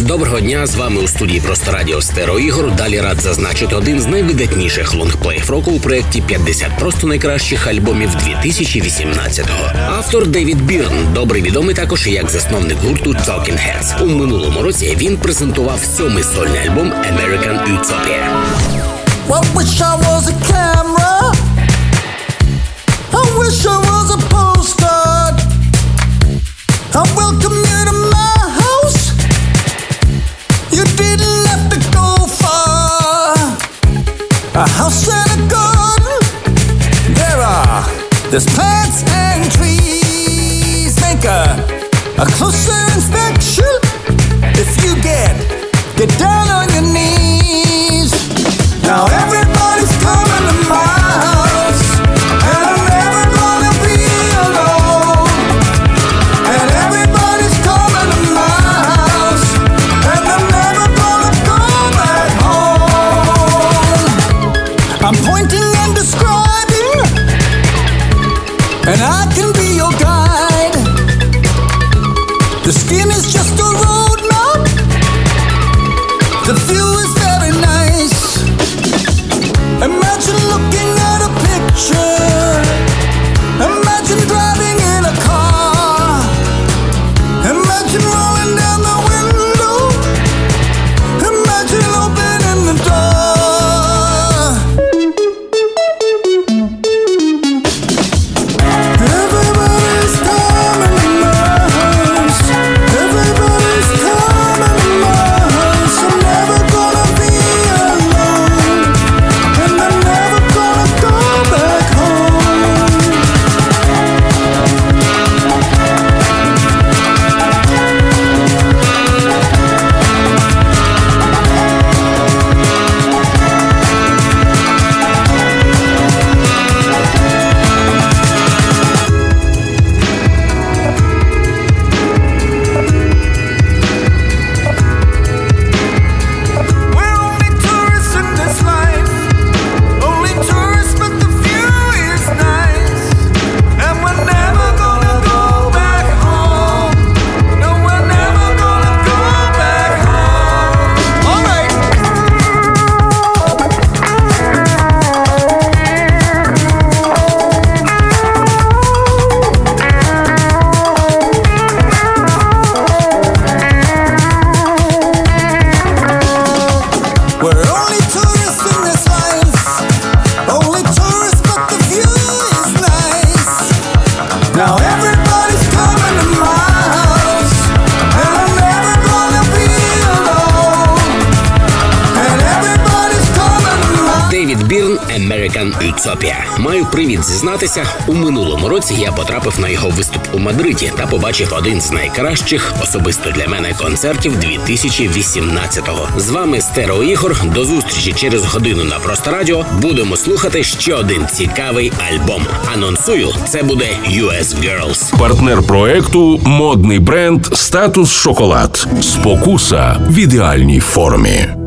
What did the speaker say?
Доброго дня з вами у студії Просто Радіо Стеро Ігор. Далі рад зазначити один з найвидатніших лонгплеїв року у проєкті 50 просто найкращих альбомів 2018-го. Автор Девід Бірн, добре відомий також як засновник гурту Talking Heads. У минулому році він презентував сьомий сольний альбом American Utopia. I wish I was a camera. A house and a garden. There are there's plants and trees. Make a a closer inspection. Pointing and describing, and I can be your guide. The skin is just a road map. The view is American Utopia. Маю привід зізнатися, у минулому році я потрапив на його виступ у Мадриді та побачив один з найкращих особисто для мене концертів 2018-го. З вами Стерео Ігор. До зустрічі через годину на просто радіо. Будемо слухати ще один цікавий альбом. Анонсую, це буде US Girls. Партнер проекту модний бренд Статус Шоколад. Спокуса в ідеальній формі.